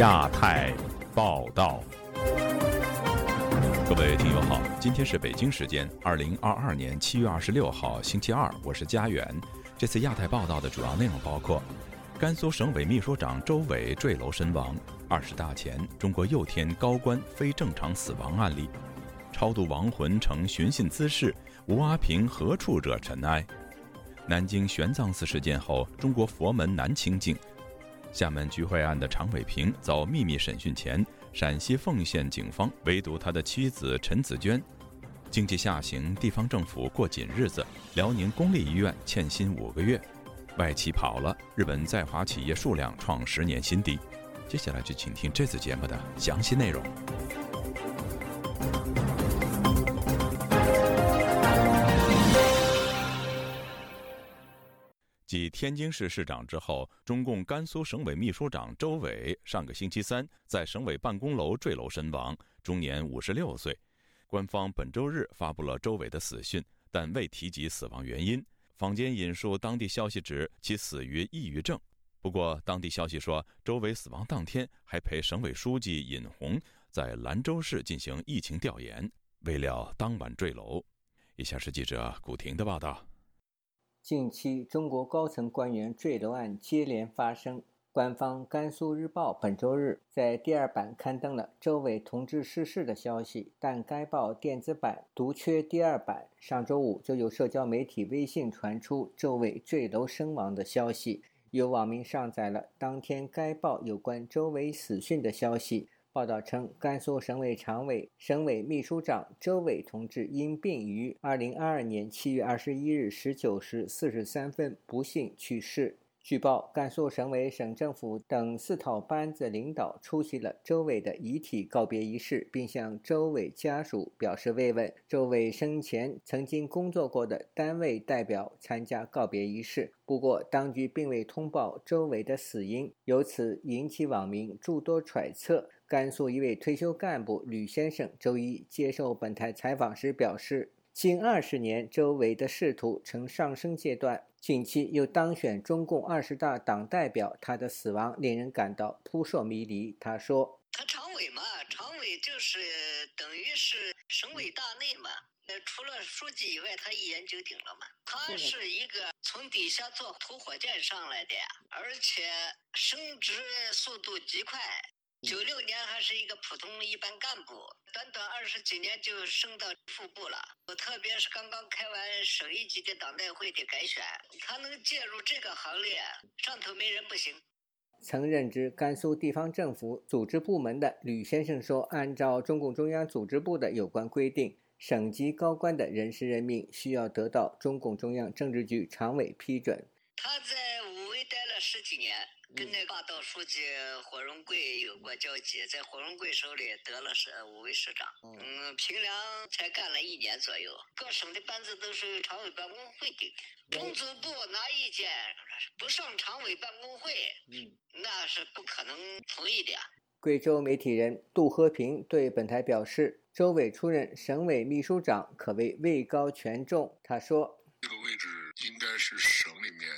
亚太报道，各位听友好，今天是北京时间二零二二年七月二十六号星期二，我是佳远。这次亚太报道的主要内容包括：甘肃省委秘书长周伟坠楼身亡；二十大前中国又添高官非正常死亡案例；超度亡魂呈寻衅滋事，吴阿平何处惹尘埃？南京玄奘寺事件后，中国佛门难清净。厦门聚会案的常伟平遭秘密审讯前，陕西凤县警方围堵他的妻子陈子娟。经济下行，地方政府过紧日子。辽宁公立医院欠薪五个月，外企跑了。日本在华企业数量创十年新低。接下来就请听这次节目的详细内容。继天津市市长之后，中共甘肃省委秘书长周伟上个星期三在省委办公楼坠楼身亡，终年五十六岁。官方本周日发布了周伟的死讯，但未提及死亡原因。坊间引述当地消息指其死于抑郁症。不过，当地消息说，周伟死亡当天还陪省委书记尹洪在兰州市进行疫情调研，未料当晚坠楼。以下是记者古婷的报道。近期，中国高层官员坠楼案接连发生。官方《甘肃日报》本周日在第二版刊登了周伟同志逝世的消息，但该报电子版独缺第二版。上周五，就有社交媒体微信传出周伟坠楼身亡的消息，有网民上载了当天该报有关周伟死讯的消息。报道称，甘肃省委常委、省委秘书长周伟同志因病于二零二二年七月二十一日十九时四十三分不幸去世。据报，甘肃省委、省政府等四套班子领导出席了周伟的遗体告别仪式，并向周伟家属表示慰问。周伟生前曾经工作过的单位代表参加告别仪式，不过当局并未通报周伟的死因，由此引起网民诸多揣测。甘肃一位退休干部吕先生周一接受本台采访时表示，近二十年，周围的仕途呈上升阶段，近期又当选中共二十大党代表，他的死亡令人感到扑朔迷离。他说：“他常委嘛，常委就是等于是省委大内嘛，那，除了书记以外，他一言九鼎了嘛。他是一个从底下坐土火箭上来的，而且升职速度极快。”九六年还是一个普通一般干部，短短二十几年就升到副部了。我特别是刚刚开完省一级的党代会的改选，他能介入这个行列，上头没人不行。曾任职甘肃地方政府组织部门的吕先生说：“按照中共中央组织部的有关规定，省级高官的人事任命需要得到中共中央政治局常委批准。”他在武威待了十几年。跟那霸道书记火荣贵有过交集，在火荣贵手里得了市五位市长。嗯，平凉才干了一年左右，各省的班子都是常委办公会的。中组部拿意见不上常委办公会，嗯，那是不可能同意的。贵州媒体人杜和平对本台表示，周伟出任省委秘书长可谓位高权重。他说：“这个位置应该是省里面。”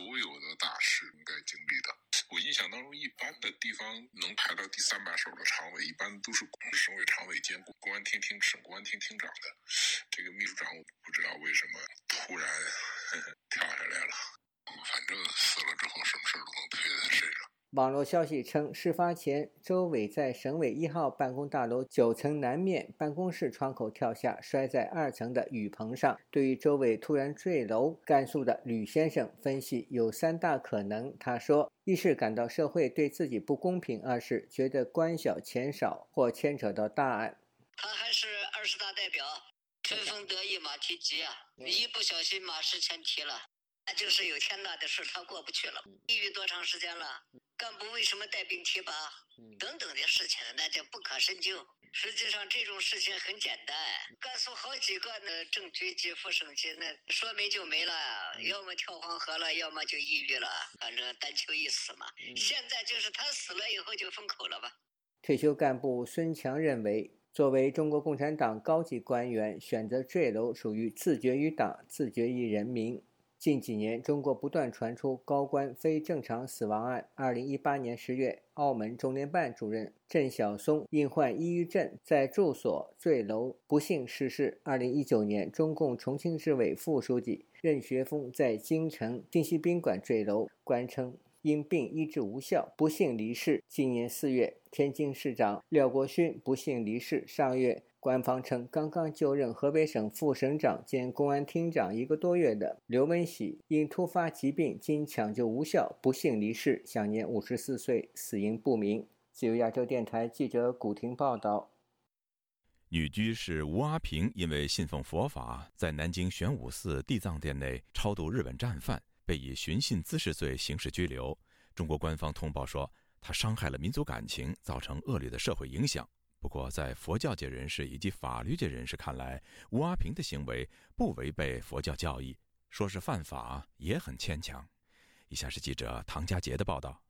所有的大事应该经历的，我印象当中，一般的地方能排到第三把手的常委，一般都是省委常委兼公安厅厅省公安厅厅长的。这个秘书长，我不知道为什么突然跳下来了。反正死了之后，什么事都能推在他身上。网络消息称，事发前，周伟在省委一号办公大楼九层南面办公室窗口跳下，摔在二层的雨棚上。对于周伟突然坠楼，甘肃的吕先生分析有三大可能。他说：一是感到社会对自己不公平；二是觉得官小钱少，或牵扯到大案。他还是二十大代表，春风得意马蹄疾啊！一不小心马失前蹄了，那就是有天大的事他过不去了。抑郁多长时间了？干部为什么带病提拔？等等的事情，那就不可深究。实际上，这种事情很简单。甘肃好几个呢，正局级、副省级，那说没就没了，要么跳黄河了，要么就抑郁了，反正单求一死嘛。现在就是他死了以后就封口了吧。退休干部孙强认为，作为中国共产党高级官员，选择坠楼属于自绝于党、自绝于人民。近几年，中国不断传出高官非正常死亡案。二零一八年十月，澳门中联办主任郑晓松因患抑郁症，在住所坠楼不幸逝世。二零一九年，中共重庆市委副书记任学锋在京城金禧宾馆坠楼，官称因病医治无效，不幸离世。今年四月，天津市长廖国勋不幸离世。上月。官方称，刚刚就任河北省副省长兼公安厅长一个多月的刘文喜，因突发疾病经抢救无效，不幸离世，享年五十四岁，死因不明。自由亚洲电台记者古婷报道。女居士吴阿平因为信奉佛法，在南京玄武寺地藏殿内超度日本战犯，被以寻衅滋事罪刑事拘留。中国官方通报说，他伤害了民族感情，造成恶劣的社会影响。不过，在佛教界人士以及法律界人士看来，吴阿平的行为不违背佛教教义，说是犯法也很牵强。以下是记者唐佳杰的报道：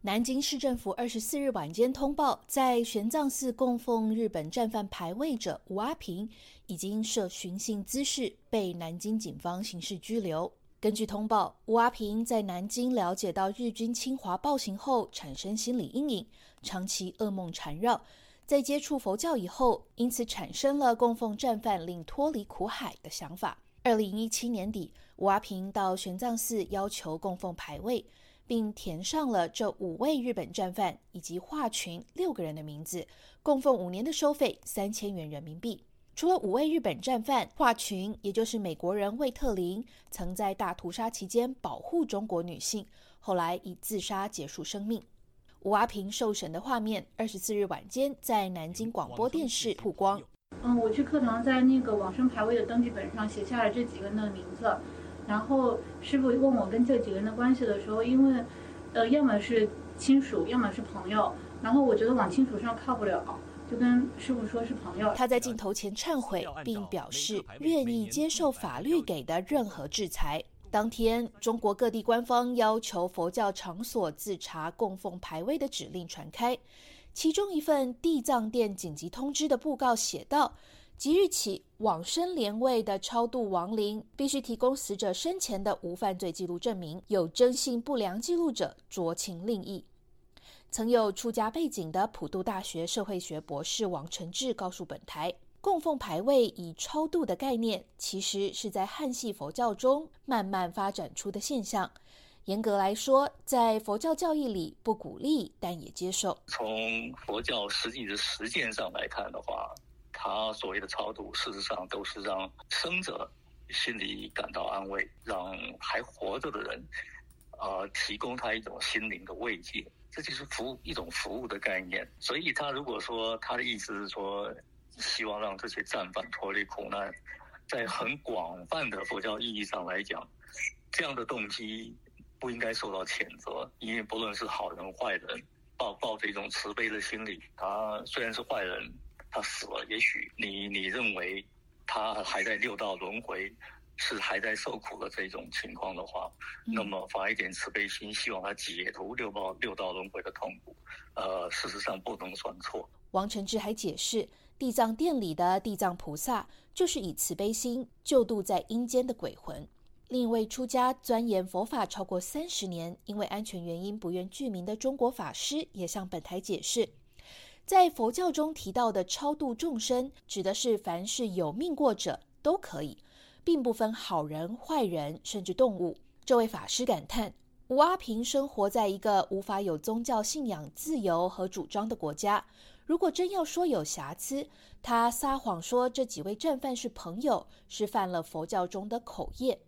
南京市政府二十四日晚间通报，在玄奘寺供奉日本战犯牌位者吴阿平，已经涉寻衅滋事，被南京警方刑事拘留。根据通报，吴阿平在南京了解到日军侵华暴行后，产生心理阴影，长期噩梦缠绕。在接触佛教以后，因此产生了供奉战犯令脱离苦海的想法。二零一七年底，吴阿平到玄奘寺要求供奉牌位，并填上了这五位日本战犯以及华群六个人的名字，供奉五年的收费三千元人民币。除了五位日本战犯，华群也就是美国人魏特林，曾在大屠杀期间保护中国女性，后来以自杀结束生命。吴阿平受审的画面，二十四日晚间在南京广播电视曝光。嗯，我去课堂，在那个往生牌位的登记本上写下了这几个人的名字。然后师傅问我跟这几个人的关系的时候，因为，呃，要么是亲属，要么是朋友。然后我觉得往亲属上靠不了。就跟师傅说是朋友。他在镜头前忏悔，并表示愿意接受法律给的任何制裁。当天，中国各地官方要求佛教场所自查供奉牌位的指令传开，其中一份地藏殿紧急通知的布告写道：即日起，往生莲位的超度亡灵必须提供死者生前的无犯罪记录证明，有征信不良记录者酌情另议。曾有出家背景的普渡大学社会学博士王承志告诉本台，供奉牌位以超度的概念，其实是在汉系佛教中慢慢发展出的现象。严格来说，在佛教教义里不鼓励，但也接受。从佛教实际的实践上来看的话，他所谓的超度，事实上都是让生者心里感到安慰，让还活着的人，呃，提供他一种心灵的慰藉。这就是服务一种服务的概念，所以他如果说他的意思是说，希望让这些战犯脱离苦难，在很广泛的佛教意义上来讲，这样的动机不应该受到谴责，因为不论是好人坏人，抱抱着一种慈悲的心理，他虽然是坏人，他死了，也许你你认为他还在六道轮回。是还在受苦的这种情况的话，那么发一点慈悲心，希望他解脱六道六道轮回的痛苦，呃，事实上不能算错。王承志还解释，地藏殿里的地藏菩萨就是以慈悲心救度在阴间的鬼魂。另一位出家钻研佛法超过三十年，因为安全原因不愿具名的中国法师也向本台解释，在佛教中提到的超度众生，指的是凡是有命过者都可以。并不分好人坏人，甚至动物。这位法师感叹：吴阿平生活在一个无法有宗教信仰自由和主张的国家。如果真要说有瑕疵，他撒谎说这几位战犯是朋友，是犯了佛教中的口业。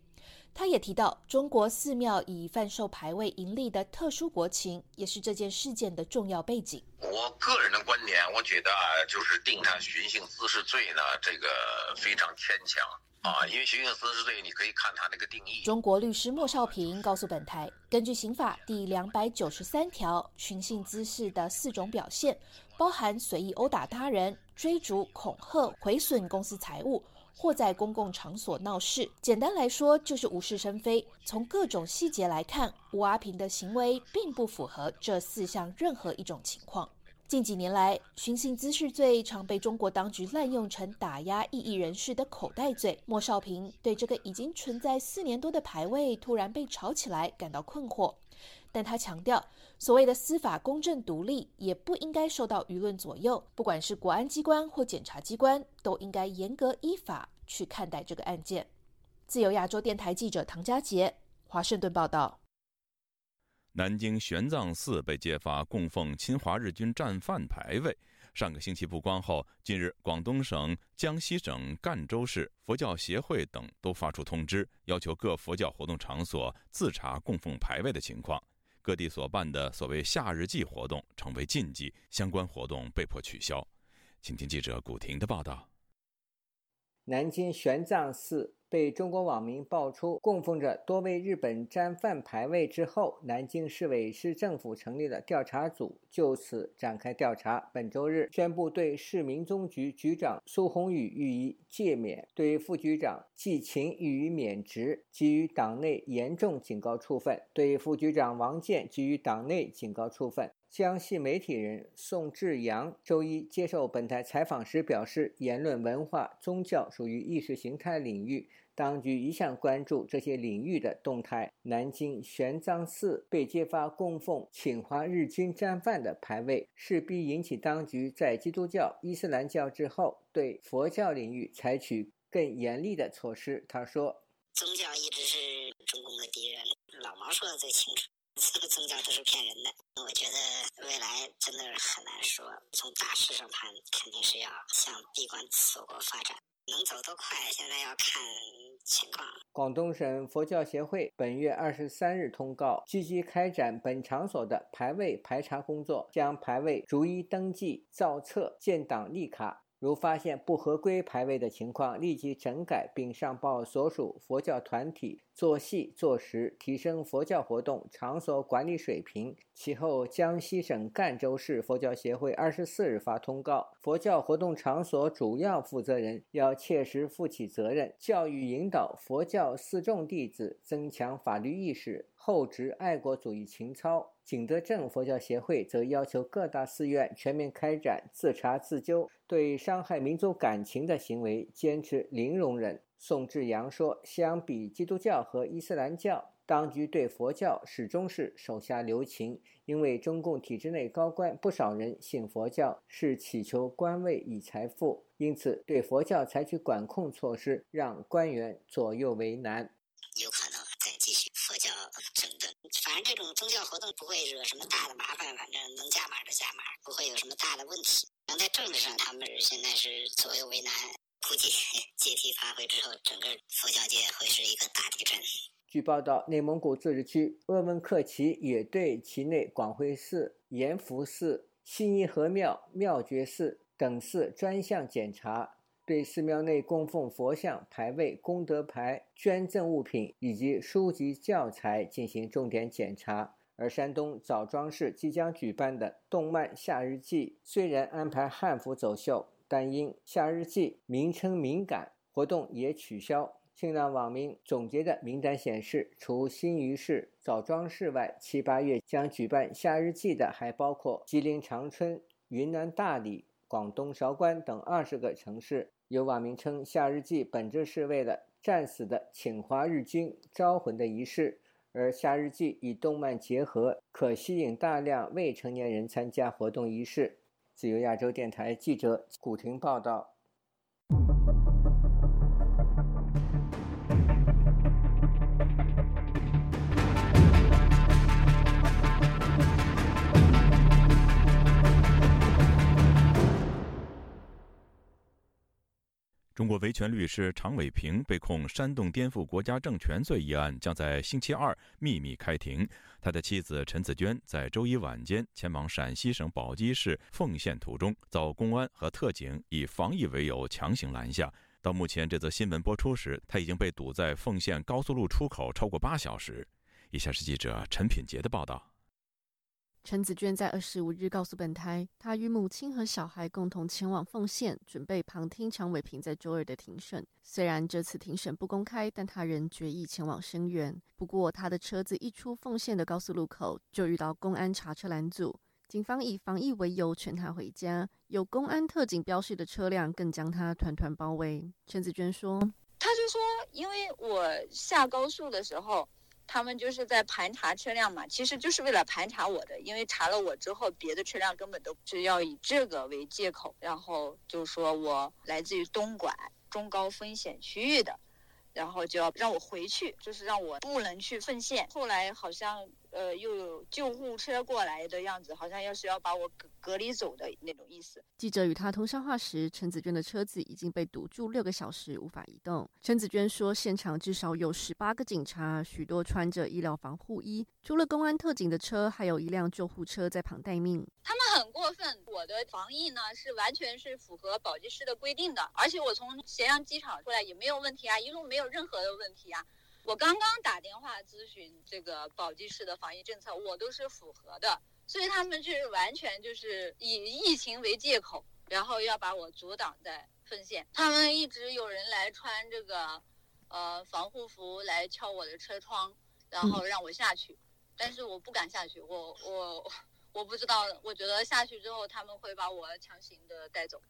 他也提到，中国寺庙以贩售牌位盈利的特殊国情，也是这件事件的重要背景。我个人的观点，我觉得啊，就是定他寻衅滋事罪呢，这个非常牵强。啊，因为寻衅滋事罪，你可以看他那个定义。中国律师莫少平告诉本台，根据刑法第两百九十三条，寻衅滋事的四种表现，包含随意殴打他人、追逐、恐吓、毁损公司财物，或在公共场所闹事。简单来说，就是无事生非。从各种细节来看，吴阿平的行为并不符合这四项任何一种情况。近几年来，寻衅滋事罪常被中国当局滥用成打压异议人士的口袋罪。莫少平对这个已经存在四年多的牌位突然被炒起来感到困惑，但他强调，所谓的司法公正独立也不应该受到舆论左右。不管是国安机关或检察机关，都应该严格依法去看待这个案件。自由亚洲电台记者唐佳杰，华盛顿报道。南京玄奘寺被揭发供奉侵华日军战犯牌位，上个星期曝光后，近日广东省、江西省赣州市佛教协会等都发出通知，要求各佛教活动场所自查供奉牌位的情况。各地所办的所谓夏日祭活动成为禁忌，相关活动被迫取消。请听记者古婷的报道。南京玄奘寺。被中国网民爆出供奉着多位日本战犯牌位之后，南京市委市政府成立了调查组，就此展开调查。本周日宣布对市民宗局局长苏宏宇予以诫免，对副局长季勤予以免职，给予党内严重警告处分；对副局长王健给予党内警告处分。江西媒体人宋志阳周一接受本台采访时表示，言论、文化、宗教属于意识形态领域，当局一向关注这些领域的动态。南京玄奘寺被揭发供奉侵华日军战犯的牌位，势必引起当局在基督教、伊斯兰教之后，对佛教领域采取更严厉的措施。他说：“宗教一直是中共的敌人，老毛说的最清楚。”这个宗教都是骗人的，我觉得未来真的是很难说。从大势上看，肯定是要向闭关锁国发展，能走多快，现在要看情况。广东省佛教协会本月二十三日通告，积极开展本场所的排位排查工作，将排位逐一登记、造册、建档立卡。如发现不合规牌位的情况，立即整改并上报所属佛教团体，做细做实，提升佛教活动场所管理水平。其后，江西省赣州市佛教协会二十四日发通告，佛教活动场所主要负责人要切实负起责任，教育引导佛教四众弟子增强法律意识，厚植爱国主义情操。景德镇佛教协会则要求各大寺院全面开展自查自纠，对伤害民族感情的行为坚持零容忍。宋志阳说：“相比基督教和伊斯兰教，当局对佛教始终是手下留情，因为中共体制内高官不少人信佛教是祈求官位与财富，因此对佛教采取管控措施，让官员左右为难。”有可能再继续佛教整顿。反正这种宗教活动不会惹什么大的麻烦，反正能加码就加码，不会有什么大的问题。能在政治上，他们现在是左右为难，估计 阶梯发挥之后，整个佛教界会是一个大地震。据报道，内蒙古自治区鄂温克旗也对其内广辉寺、延福寺、悉尼河庙、妙觉寺等寺专项检查。对寺庙内供奉佛像、牌位、功德牌、捐赠物品以及书籍教材进行重点检查。而山东枣庄市即将举办的动漫夏日祭，虽然安排汉服走秀，但因夏日祭名称敏感，活动也取消。新浪网民总结的名单显示，除新余市、枣庄市外，七八月将举办夏日祭的还包括吉林长春、云南大理、广东韶关等二十个城市。有网民称，夏日祭本质是为了战死的侵华日军招魂的仪式，而夏日祭与动漫结合，可吸引大量未成年人参加活动仪式。自由亚洲电台记者古婷报道。国维权律师常伟平被控煽动颠覆国家政权罪一案将在星期二秘密开庭。他的妻子陈子娟在周一晚间前往陕西省宝鸡市奉县途中，遭公安和特警以防疫为由强行拦下。到目前，这则新闻播出时，他已经被堵在奉县高速路出口超过八小时。以下是记者陈品杰的报道。陈子娟在二十五日告诉本台，她与母亲和小孩共同前往奉县，准备旁听常伟平在周二的庭审。虽然这次庭审不公开，但她仍决意前往声援。不过，她的车子一出奉县的高速路口，就遇到公安查车拦阻。警方以防疫为由劝他回家，有公安特警标示的车辆更将他团团包围。陈子娟说：“他就说，因为我下高速的时候。”他们就是在盘查车辆嘛，其实就是为了盘查我的，因为查了我之后，别的车辆根本都是要以这个为借口，然后就说我来自于东莞中高风险区域的，然后就要让我回去，就是让我不能去奉献。后来好像。呃，又有救护车过来的样子，好像要是要把我隔隔离走的那种意思。记者与他通上话时，陈子娟的车子已经被堵住六个小时，无法移动。陈子娟说，现场至少有十八个警察，许多穿着医疗防护衣，除了公安特警的车，还有一辆救护车在旁待命。他们很过分，我的防疫呢是完全是符合宝鸡市的规定的，而且我从咸阳机场出来也没有问题啊，一路没有任何的问题啊。我刚刚打电话咨询这个宝鸡市的防疫政策，我都是符合的，所以他们就是完全就是以疫情为借口，然后要把我阻挡在分线。他们一直有人来穿这个，呃，防护服来敲我的车窗，然后让我下去，但是我不敢下去，我我我不知道，我觉得下去之后他们会把我强行的带走。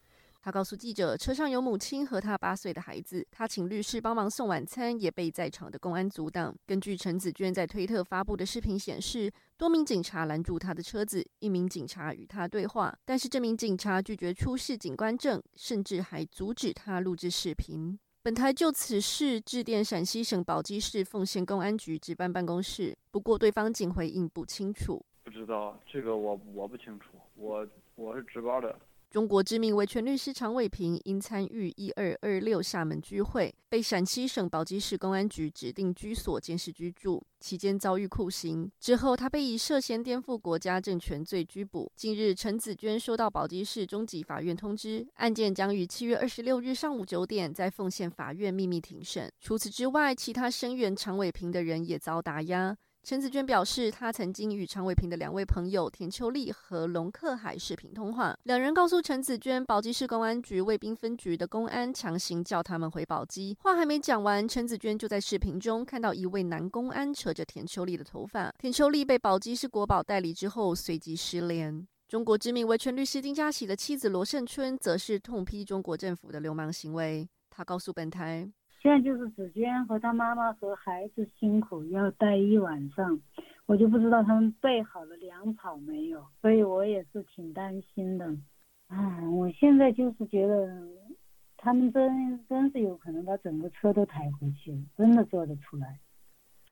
他告诉记者，车上有母亲和他八岁的孩子。他请律师帮忙送晚餐，也被在场的公安阻挡。根据陈子娟在推特发布的视频显示，多名警察拦住他的车子，一名警察与他对话，但是这名警察拒绝出示警官证，甚至还阻止他录制视频。本台就此事致电陕西省宝鸡市奉县公安局值班办公室，不过对方仅回应不清楚。不知道这个我我不清楚，我我是值班的。中国知名维权律师常伟平因参与“一二二六”厦门聚会，被陕西省宝鸡市公安局指定居所监视居住，期间遭遇酷刑。之后，他被以涉嫌颠覆国家政权罪拘捕。近日，陈子娟收到宝鸡市中级法院通知，案件将于七月二十六日上午九点在奉县法院秘密庭审。除此之外，其他声援常伟平的人也遭打压。陈子娟表示，她曾经与常伟平的两位朋友田秋丽和龙克海视频通话，两人告诉陈子娟，宝鸡市公安局卫兵分局的公安强行叫他们回宝鸡。话还没讲完，陈子娟就在视频中看到一位男公安扯着田秋丽的头发。田秋丽被宝鸡市国保带离之后，随即失联。中国知名维权律师丁家喜的妻子罗胜春则是痛批中国政府的流氓行为。他告诉本台。现在就是子娟和她妈妈和孩子辛苦要待一晚上，我就不知道他们备好了粮草没有，所以我也是挺担心的。啊，我现在就是觉得，他们真真是有可能把整个车都抬回去，真的做得出来。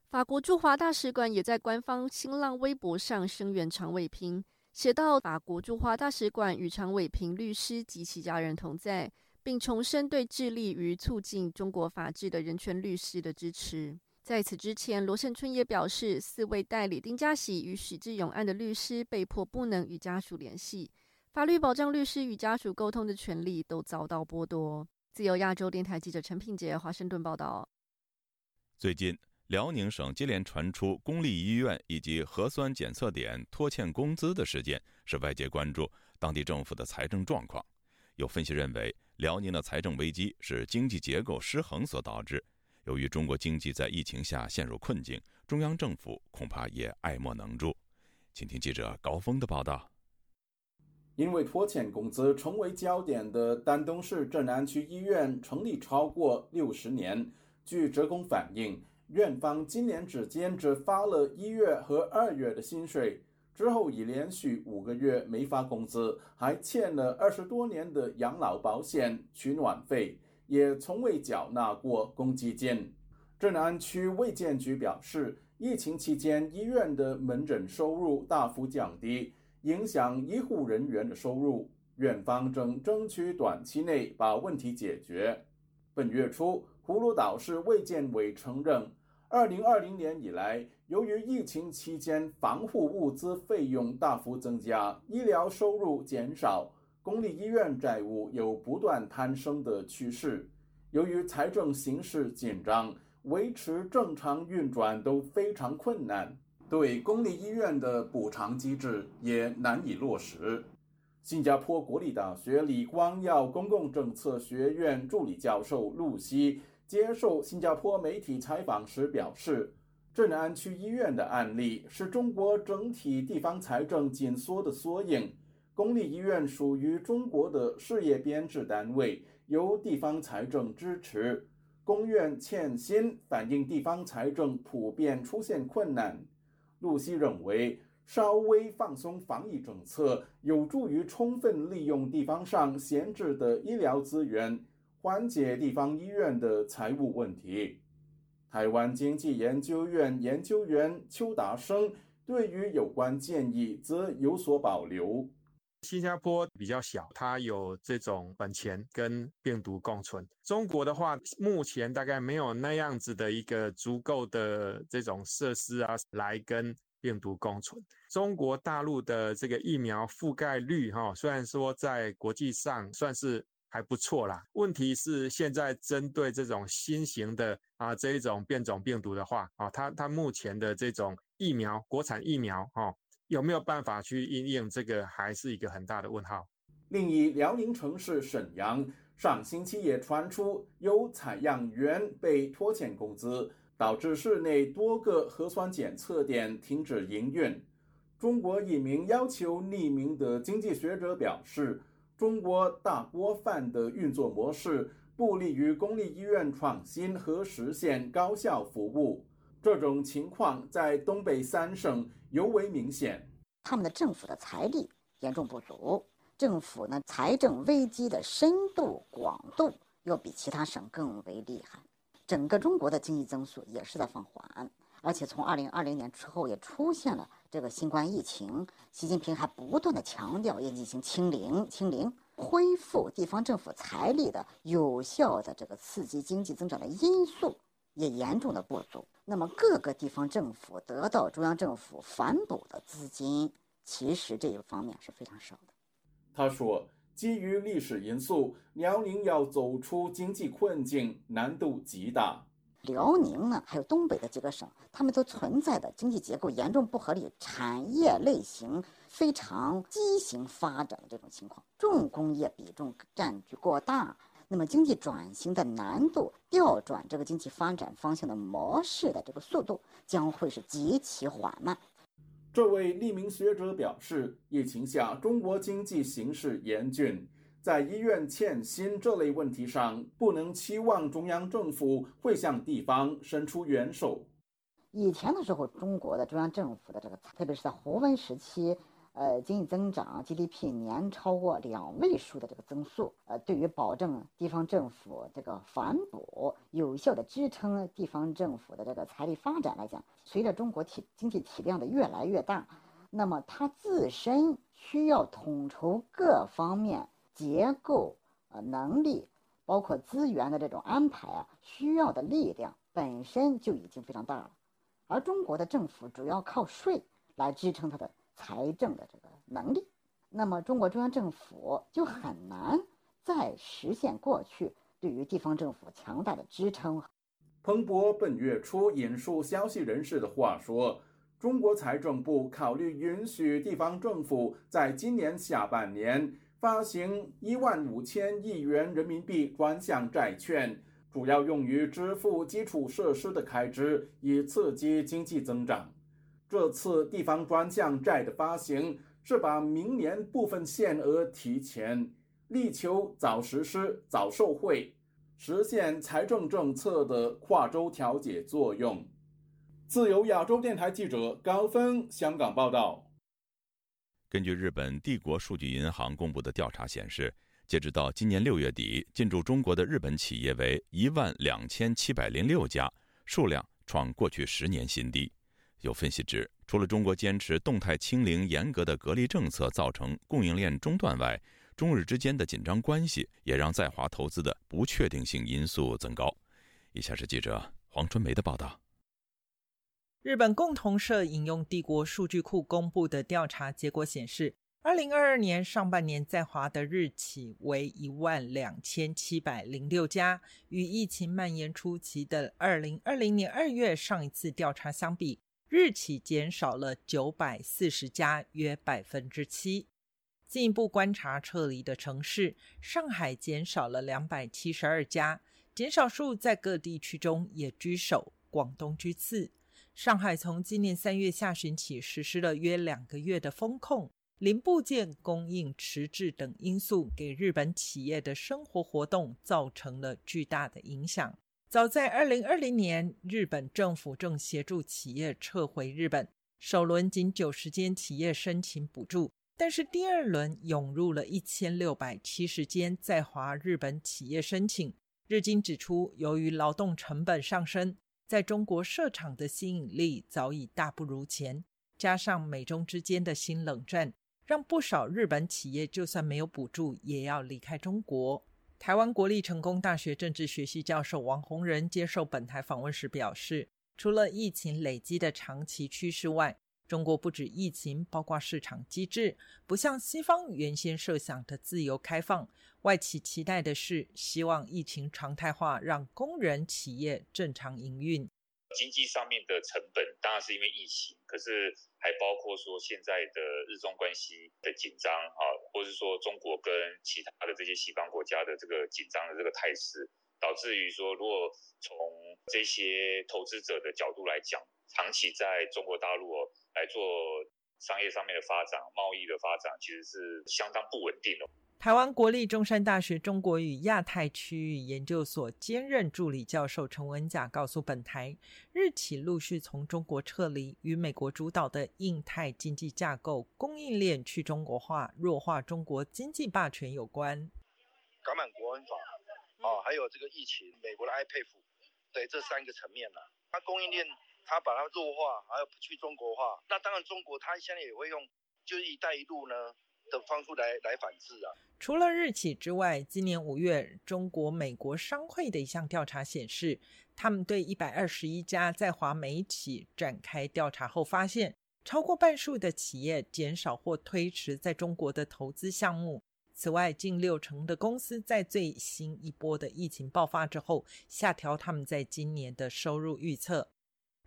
法国驻华大使馆也在官方新浪微博上声援常伟平，写道：“法国驻华大使馆与常伟平律师及其家人同在。”并重申对致力于促进中国法治的人权律师的支持。在此之前，罗胜春也表示，四位代理丁家喜与许志勇案的律师被迫不能与家属联系，法律保障律师与家属沟通的权利都遭到剥夺。自由亚洲电台记者陈品杰华盛顿报道。最近，辽宁省接连传出公立医院以及核酸检测点拖欠工资的事件，使外界关注当地政府的财政状况。有分析认为。辽宁的财政危机是经济结构失衡所导致。由于中国经济在疫情下陷入困境，中央政府恐怕也爱莫能助。请听记者高峰的报道。因为拖欠工资成为焦点的丹东市镇安区医院成立超过六十年，据职工反映，院方今年之间只发了一月和二月的薪水。之后已连续五个月没发工资，还欠了二十多年的养老保险、取暖费，也从未缴纳过公积金。镇安区卫健局表示，疫情期间医院的门诊收入大幅降低，影响医护人员的收入。院方正争取短期内把问题解决。本月初，葫芦岛市卫健委承认。二零二零年以来，由于疫情期间防护物资费用大幅增加，医疗收入减少，公立医院债务有不断攀升的趋势。由于财政形势紧张，维持正常运转都非常困难，对公立医院的补偿机制也难以落实。新加坡国立大学李光耀公共政策学院助理教授露西。接受新加坡媒体采访时表示，镇安区医院的案例是中国整体地方财政紧缩的缩影。公立医院属于中国的事业编制单位，由地方财政支持。公院欠薪，反映地方财政普遍出现困难。露西认为，稍微放松防疫政策，有助于充分利用地方上闲置的医疗资源，缓解地方医院的财务问题。台湾经济研究院研究员邱达生对于有关建议则有所保留。新加坡比较小，它有这种本钱跟病毒共存。中国的话，目前大概没有那样子的一个足够的这种设施啊，来跟病毒共存。中国大陆的这个疫苗覆盖率，哈，虽然说在国际上算是还不错啦，问题是现在针对这种新型的啊这一种变种病毒的话，啊，它它目前的这种疫苗，国产疫苗，哈。有没有办法去应用这个，还是一个很大的问号。另一辽宁城市沈阳，上星期也传出有采样员被拖欠工资，导致市内多个核酸检测点停止营运。中国一名要求匿名的经济学者表示，中国大锅饭的运作模式不利于公立医院创新和实现高效服务。这种情况在东北三省尤为明显，他们的政府的财力严重不足，政府呢财政危机的深度广度要比其他省更为厉害，整个中国的经济增速也是在放缓，而且从二零二零年之后也出现了这个新冠疫情，习近平还不断的强调要进行清零，清零恢复地方政府财力的有效的这个刺激经济增长的因素。也严重的不足，那么各个地方政府得到中央政府反补的资金，其实这一方面是非常少的。他说，基于历史因素，辽宁要走出经济困境难度极大。辽宁呢，还有东北的几个省，他们都存在的经济结构严重不合理，产业类型非常畸形发展的这种情况，重工业比重占据过大。那么经济转型的难度，调转这个经济发展方向的模式的这个速度将会是极其缓慢。这位匿名学者表示，疫情下中国经济形势严峻，在医院欠薪这类问题上，不能期望中央政府会向地方伸出援手。以前的时候，中国的中央政府的这个，特别是在胡温时期。呃，经济增长 GDP 年超过两位数的这个增速，呃，对于保证地方政府这个反哺、有效的支撑地方政府的这个财力发展来讲，随着中国体经济体量的越来越大，那么它自身需要统筹各方面结构、呃能力，包括资源的这种安排啊，需要的力量本身就已经非常大了，而中国的政府主要靠税来支撑它的。财政的这个能力，那么中国中央政府就很难再实现过去对于地方政府强大的支撑。彭博本月初引述消息人士的话说，中国财政部考虑允许地方政府在今年下半年发行一万五千亿元人民币专项债券，主要用于支付基础设施的开支，以刺激经济增长。这次地方专项债的发行是把明年部分限额提前，力求早实施、早受惠，实现财政政策的跨州调节作用。自由亚洲电台记者高峰香港报道。根据日本帝国数据银行公布的调查显示，截止到今年六月底，进驻中国的日本企业为一万两千七百零六家，数量创过去十年新低。有分析指，除了中国坚持动态清零、严格的隔离政策造成供应链中断外，中日之间的紧张关系也让在华投资的不确定性因素增高。以下是记者黄春梅的报道。日本共同社引用帝国数据库公布的调查结果显示，二零二二年上半年在华的日企为一万两千七百零六家，与疫情蔓延初期的二零二零年二月上一次调查相比。日企减少了九百四十家，约百分之七。进一步观察撤离的城市，上海减少了两百七十二家，减少数在各地区中也居首，广东居次。上海从今年三月下旬起实施了约两个月的封控，零部件供应迟滞等因素，给日本企业的生活活动造成了巨大的影响。早在二零二零年，日本政府正协助企业撤回日本，首轮仅九十间企业申请补助，但是第二轮涌入了一千六百七十间在华日本企业申请。日经指出，由于劳动成本上升。在中国设厂的吸引力早已大不如前，加上美中之间的新冷战，让不少日本企业就算没有补助，也要离开中国。台湾国立成功大学政治学系教授王洪仁接受本台访问时表示，除了疫情累积的长期趋势外，中国不止疫情，包括市场机制，不像西方原先设想的自由开放。外企期待的是，希望疫情常态化，让工人企业正常营运。经济上面的成本当然是因为疫情，可是还包括说现在的日中关系的紧张啊，或者是说中国跟其他的这些西方国家的这个紧张的这个态势，导致于说，如果从这些投资者的角度来讲，长期在中国大陆来做商业上面的发展、贸易的发展，其实是相当不稳定的。台湾国立中山大学中国与亚太区域研究所兼任助理教授陈文甲告诉本台，日企陆续从中国撤离，与美国主导的印太经济架构、供应链去中国化、弱化中国经济霸权有关。港版国安法啊，还有这个疫情，美国的 IPF，对这三个层面呢，它供应链他把它弱化，还有去中国化，那当然中国它现在也会用，就是“一带一路”呢。的方式来来反制啊！除了日企之外，今年五月，中国美国商会的一项调查显示，他们对一百二十一家在华美企展开调查后，发现超过半数的企业减少或推迟在中国的投资项目。此外，近六成的公司在最新一波的疫情爆发之后，下调他们在今年的收入预测。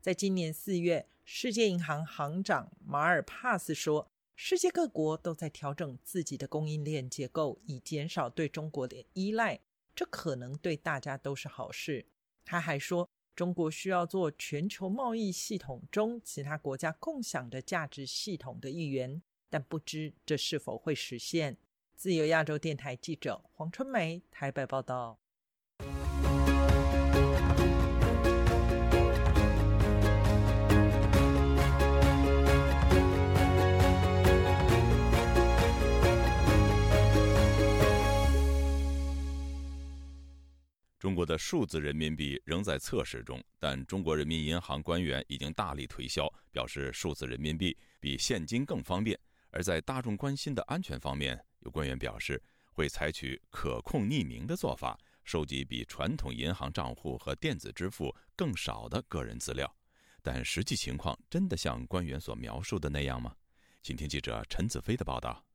在今年四月，世界银行行长马尔帕斯说。世界各国都在调整自己的供应链结构，以减少对中国的依赖，这可能对大家都是好事。他还说，中国需要做全球贸易系统中其他国家共享的价值系统的一员，但不知这是否会实现。自由亚洲电台记者黄春梅台北报道。中国的数字人民币仍在测试中，但中国人民银行官员已经大力推销，表示数字人民币比现金更方便。而在大众关心的安全方面，有官员表示会采取可控匿名的做法，收集比传统银行账户和电子支付更少的个人资料。但实际情况真的像官员所描述的那样吗？请听记者陈子飞的报道。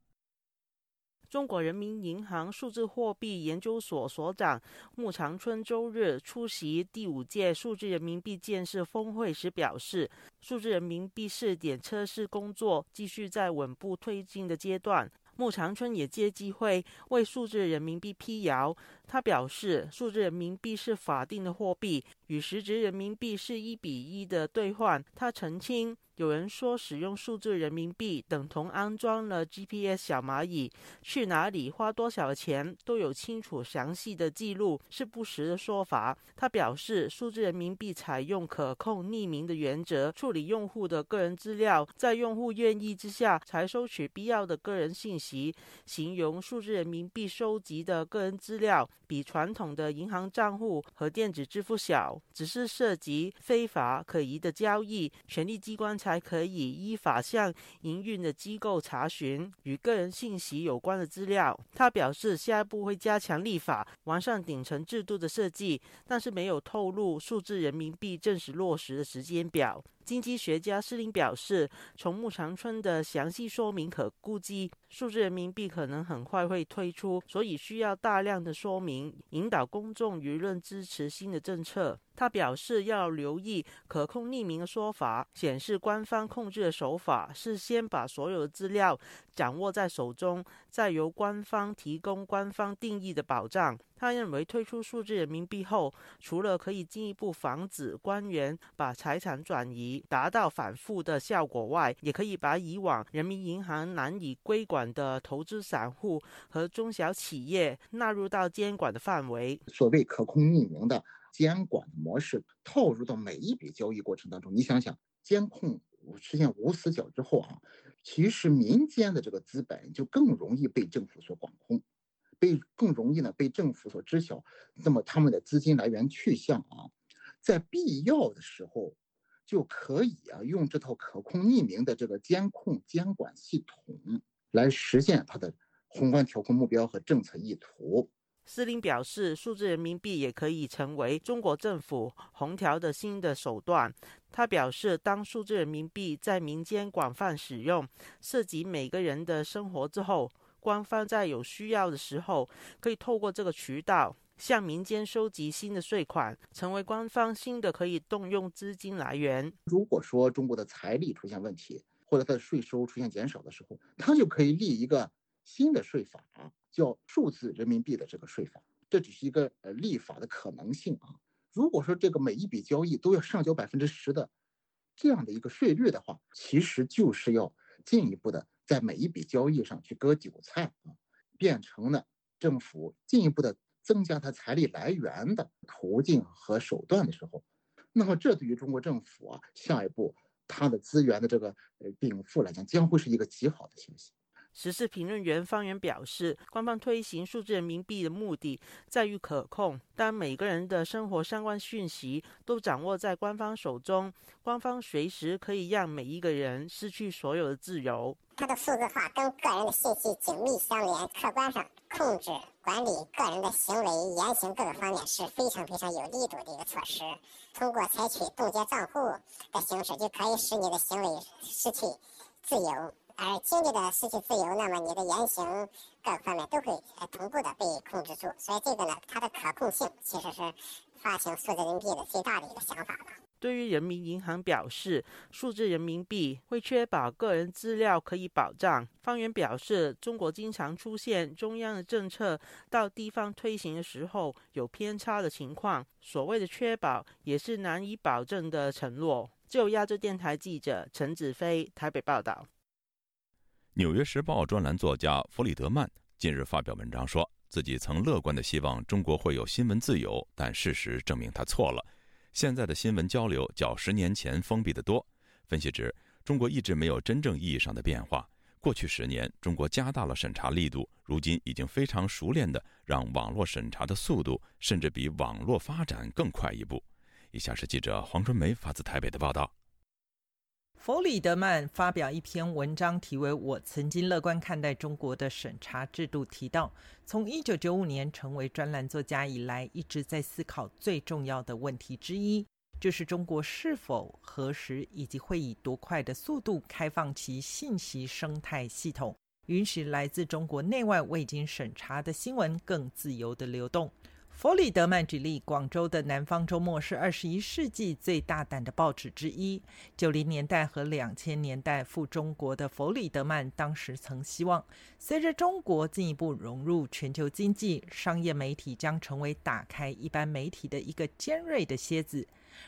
中国人民银行数字货币研究所所长穆长春周日出席第五届数字人民币建设峰会时表示，数字人民币试点测试工作继续在稳步推进的阶段。穆长春也借机会为数字人民币辟谣，他表示，数字人民币是法定的货币，与实质人民币是一比一的兑换。他澄清。有人说使用数字人民币等同安装了 GPS 小蚂蚁，去哪里花多少钱都有清楚详细的记录，是不实的说法。他表示，数字人民币采用可控匿名的原则处理用户的个人资料，在用户愿意之下才收取必要的个人信息。形容数字人民币收集的个人资料比传统的银行账户和电子支付小，只是涉及非法可疑的交易，权力机关。才还可以依法向营运的机构查询与个人信息有关的资料。他表示，下一步会加强立法，完善顶层制度的设计，但是没有透露数字人民币正式落实的时间表。经济学家施林表示，从木长春的详细说明可估计，数字人民币可能很快会推出，所以需要大量的说明，引导公众舆论支持新的政策。他表示要留意可控匿名的说法，显示官方控制的手法是先把所有的资料掌握在手中，再由官方提供官方定义的保障。他认为推出数字人民币后，除了可以进一步防止官员把财产转移，达到反复的效果外，也可以把以往人民银行难以规管的投资散户和中小企业纳入到监管的范围。所谓可控匿名的监管模式套入到每一笔交易过程当中，你想想，监控实现无死角之后啊，其实民间的这个资本就更容易被政府所管控。被更容易呢被政府所知晓，那么他们的资金来源去向啊，在必要的时候就可以啊用这套可控匿名的这个监控监管系统来实现它的宏观调控目标和政策意图。司令表示，数字人民币也可以成为中国政府宏调的新的手段。他表示，当数字人民币在民间广泛使用，涉及每个人的生活之后。官方在有需要的时候，可以透过这个渠道向民间收集新的税款，成为官方新的可以动用资金来源。如果说中国的财力出现问题，或者它的税收出现减少的时候，它就可以立一个新的税法，叫数字人民币的这个税法。这只是一个呃立法的可能性啊。如果说这个每一笔交易都要上交百分之十的这样的一个税率的话，其实就是要进一步的。在每一笔交易上去割韭菜啊，变成了政府进一步的增加它财力来源的途径和手段的时候，那么这对于中国政府啊，下一步它的资源的这个呃禀赋来讲，将会是一个极好的消息。时事评论员方源表示，官方推行数字人民币的目的在于可控。当每个人的生活相关讯息都掌握在官方手中，官方随时可以让每一个人失去所有的自由。它的数字化跟个人的信息紧密相连，客观上控制管理个人的行为言行各个方面是非常非常有力度的一个措施。通过采取冻结账户的形式，就可以使你的行为失去自由。而经济的失去自由，那么你的言行各方面都会同步的被控制住。所以这个呢，它的可控性其实是发行数字人民币的最大的一个想法了。对于人民银行表示，数字人民币会确保个人资料可以保障。方圆表示，中国经常出现中央的政策到地方推行的时候有偏差的情况，所谓的确保也是难以保证的承诺。就亚洲电台记者陈子飞台北报道。《纽约时报》专栏作家弗里德曼近日发表文章，说自己曾乐观地希望中国会有新闻自由，但事实证明他错了。现在的新闻交流较十年前封闭得多。分析指，中国一直没有真正意义上的变化。过去十年，中国加大了审查力度，如今已经非常熟练地让网络审查的速度甚至比网络发展更快一步。以下是记者黄春梅发自台北的报道。弗里德曼发表一篇文章，题为《我曾经乐观看待中国的审查制度》，提到从1995年成为专栏作家以来，一直在思考最重要的问题之一，就是中国是否、何时以及会以多快的速度开放其信息生态系统，允许来自中国内外未经审查的新闻更自由的流动。弗里德曼举例，广州的《南方周末》是二十一世纪最大胆的报纸之一。九零年代和两千年代赴中国的弗里德曼当时曾希望，随着中国进一步融入全球经济，商业媒体将成为打开一般媒体的一个尖锐的楔子。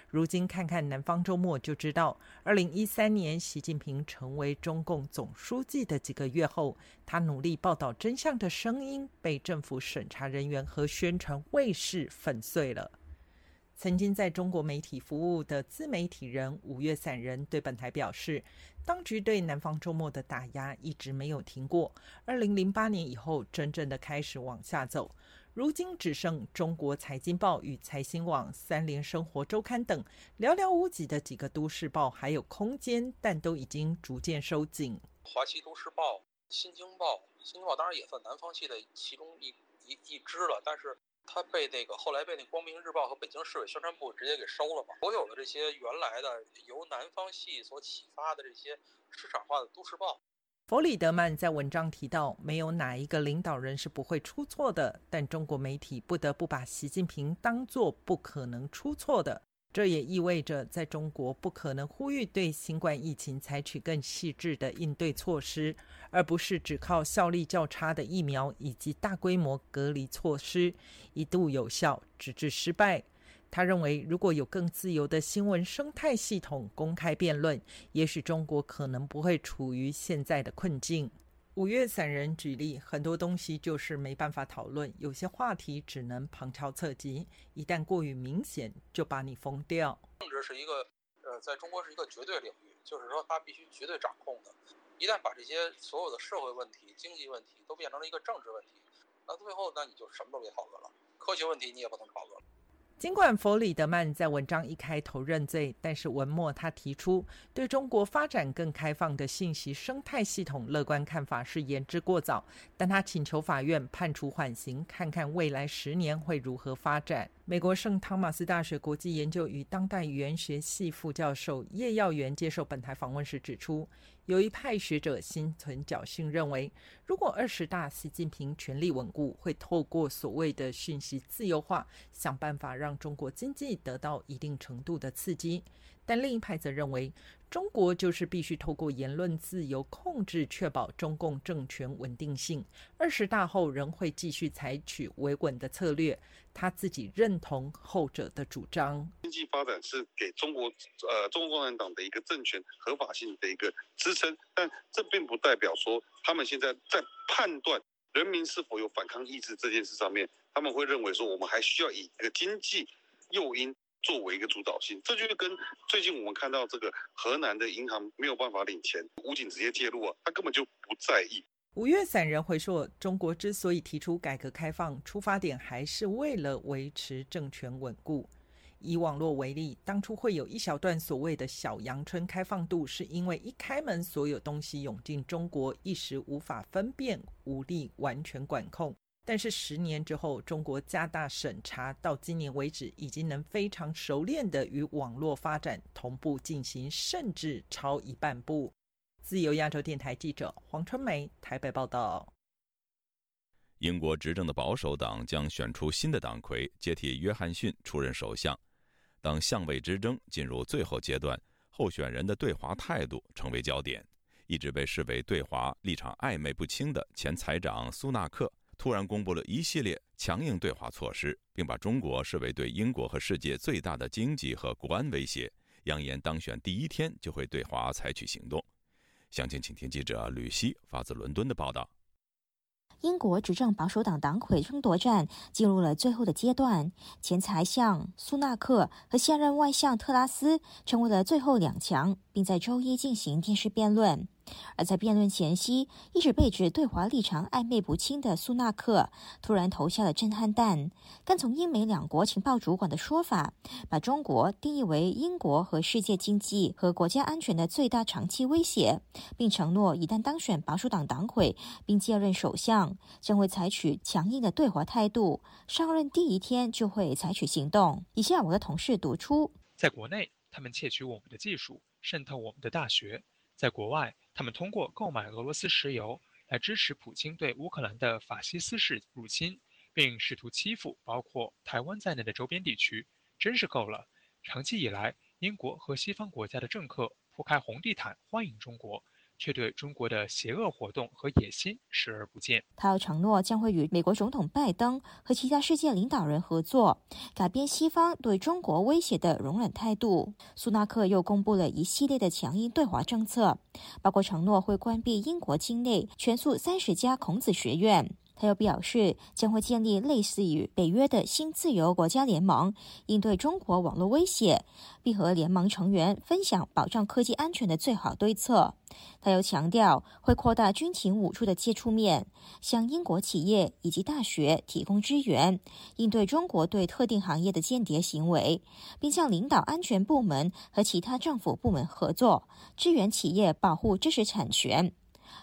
如今看看《南方周末》就知道，二零一三年习近平成为中共总书记的几个月后，他努力报道真相的声音被政府审查人员和宣传卫士粉碎了。曾经在中国媒体服务的自媒体人五月散人对本台表示，当局对《南方周末》的打压一直没有停过，二零零八年以后，真正的开始往下走。如今只剩中国财经报与财新网、三联生活周刊等寥寥无几的几个都市报还有空间，但都已经逐渐收紧。华西都市报、新京报、新京报当然也算南方系的其中一一一支了，但是它被那个后来被那光明日报和北京市委宣传部直接给收了嘛。所有的这些原来的由南方系所启发的这些市场化的都市报，弗里德曼在文章提到，没有哪一个领导人是不会出错的，但中国媒体不得不把习近平当作不可能出错的。这也意味着，在中国不可能呼吁对新冠疫情采取更细致的应对措施，而不是只靠效力较差的疫苗以及大规模隔离措施，一度有效，直至失败。他认为，如果有更自由的新闻生态系统公开辩论，也许中国可能不会处于现在的困境。五月散人举例，很多东西就是没办法讨论，有些话题只能旁敲侧击，一旦过于明显，就把你封掉。政治是一个，呃，在中国是一个绝对领域，就是说它必须绝对掌控的。一旦把这些所有的社会问题、经济问题都变成了一个政治问题，那最后那你就什么都别讨论了，科学问题你也不能讨论了。尽管弗里德曼在文章一开头认罪，但是文末他提出对中国发展更开放的信息生态系统乐观看法是言之过早，但他请求法院判处缓刑，看看未来十年会如何发展。美国圣汤马斯大学国际研究与当代语言学系副教授叶耀元接受本台访问时指出。有一派学者心存侥幸，认为如果二十大习近平权力稳固，会透过所谓的讯息自由化，想办法让中国经济得到一定程度的刺激。但另一派则认为，中国就是必须透过言论自由控制，确保中共政权稳定性。二十大后仍会继续采取维稳的策略。他自己认同后者的主张。经济发展是给中国呃中国共产党的一个政权合法性的一个支撑，但这并不代表说他们现在在判断人民是否有反抗意志这件事上面，他们会认为说我们还需要以一个经济诱因。作为一个主导性，这就是跟最近我们看到这个河南的银行没有办法领钱，武警直接介入啊，他根本就不在意。五月散人回说，中国之所以提出改革开放，出发点还是为了维持政权稳固。以网络为例，当初会有一小段所谓的小阳春开放度，是因为一开门，所有东西涌进中国，一时无法分辨，无力完全管控。但是十年之后，中国加大审查，到今年为止，已经能非常熟练的与网络发展同步进行，甚至超一半步。自由亚洲电台记者黄春梅台北报道。英国执政的保守党将选出新的党魁，接替约翰逊出任首相。当相位之争进入最后阶段，候选人的对华态度成为焦点。一直被视为对华立场暧昧不清的前财长苏纳克。突然公布了一系列强硬对华措施，并把中国视为对英国和世界最大的经济和国安威胁，扬言当选第一天就会对华采取行动。详情，请听记者吕希发自伦敦的报道。英国执政保守党党魁争夺战进入了最后的阶段，前财相苏纳克和现任外相特拉斯成为了最后两强，并在周一进行电视辩论。而在辩论前夕，一直被指对华立场暧昧不清的苏纳克突然投下了震撼弹，跟从英美两国情报主管的说法，把中国定义为英国和世界经济和国家安全的最大长期威胁，并承诺一旦当选保守党党魁并接任首相，将会采取强硬的对华态度，上任第一天就会采取行动。以下我的同事读出：在国内，他们窃取我们的技术，渗透我们的大学；在国外，他们通过购买俄罗斯石油来支持普京对乌克兰的法西斯式入侵，并试图欺负包括台湾在内的周边地区，真是够了。长期以来，英国和西方国家的政客铺开红地毯欢迎中国。却对中国的邪恶活动和野心视而不见。他要承诺将会与美国总统拜登和其他世界领导人合作，改变西方对中国威胁的容忍态度。苏纳克又公布了一系列的强硬对华政策，包括承诺会关闭英国境内全数三十家孔子学院。他又表示，将会建立类似于北约的新自由国家联盟，应对中国网络威胁，并和联盟成员分享保障科技安全的最好对策。他又强调，会扩大军情五处的接触面，向英国企业以及大学提供支援，应对中国对特定行业的间谍行为，并向领导安全部门和其他政府部门合作，支援企业保护知识产权。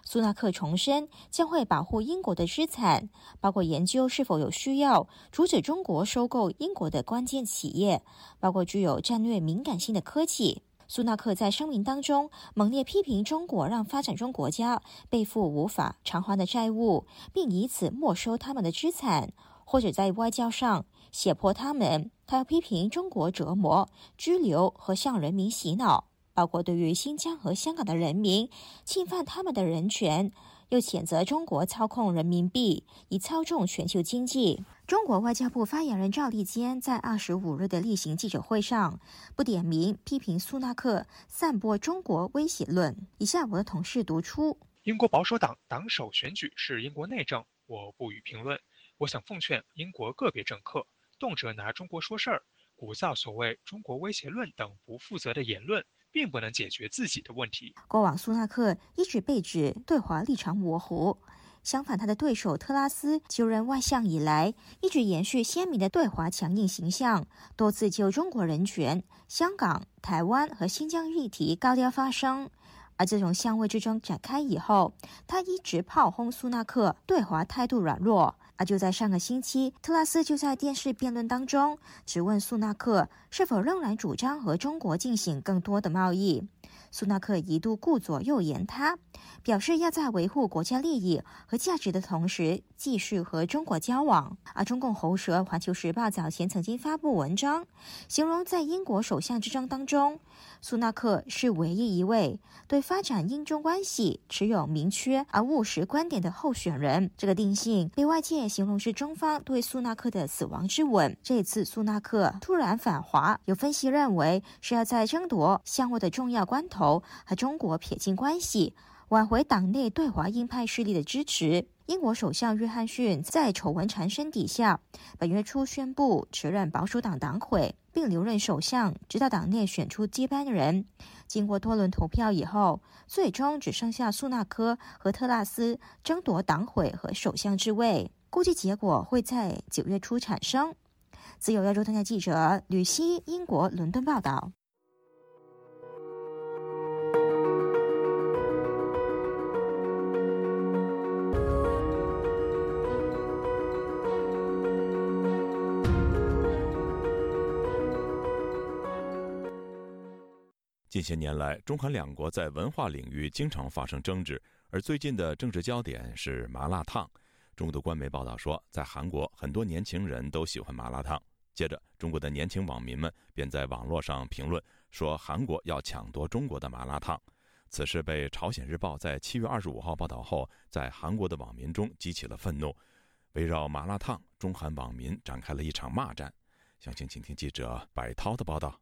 苏纳克重申将会保护英国的资产，包括研究是否有需要阻止中国收购英国的关键企业，包括具有战略敏感性的科技。苏纳克在声明当中猛烈批评中国让发展中国家背负无法偿还的债务，并以此没收他们的资产，或者在外交上胁迫他们。他要批评中国折磨、拘留和向人民洗脑，包括对于新疆和香港的人民侵犯他们的人权。又谴责中国操控人民币，以操纵全球经济。中国外交部发言人赵立坚在二十五日的例行记者会上，不点名批评苏纳克散播中国威胁论。以下我的同事读出：英国保守党党首选举是英国内政，我不予评论。我想奉劝英国个别政客，动辄拿中国说事儿，鼓噪所谓“中国威胁论”等不负责的言论。并不能解决自己的问题。过往，苏纳克一直被指对华立场模糊，相反，他的对手特拉斯就任外相以来，一直延续鲜明的对华强硬形象，多次就中国人权、香港、台湾和新疆议题高调发声。而这种相位之争展开以后，他一直炮轰苏纳克对华态度软弱。而就在上个星期，特拉斯就在电视辩论当中质问苏纳克是否仍然主张和中国进行更多的贸易。苏纳克一度顾左右言他，表示要在维护国家利益和价值的同时，继续和中国交往。而中共喉舌《环球时报》早前曾经发布文章，形容在英国首相之争当中，苏纳克是唯一一位对发展英中关系持有明确而务实观点的候选人。这个定性被外界形容是中方对苏纳克的死亡之吻。这次苏纳克突然反华，有分析认为是要在争夺相位的重要关头。和中国撇清关系，挽回党内对华鹰派势力的支持。英国首相约翰逊在丑闻缠身底下，本月初宣布辞任保守党党魁，并留任首相，直到党内选出接班人。经过多轮投票以后，最终只剩下苏纳克和特拉斯争夺党魁和首相之位。估计结果会在九月初产生。自由亚洲电台记者吕希，英国伦敦报道。近些年来，中韩两国在文化领域经常发生争执，而最近的政治焦点是麻辣烫。中国官媒报道说，在韩国，很多年轻人都喜欢麻辣烫。接着，中国的年轻网民们便在网络上评论说，韩国要抢夺中国的麻辣烫。此事被《朝鲜日报》在七月二十五号报道后，在韩国的网民中激起了愤怒。围绕麻辣烫，中韩网民展开了一场骂战。详情，请听记者白涛的报道。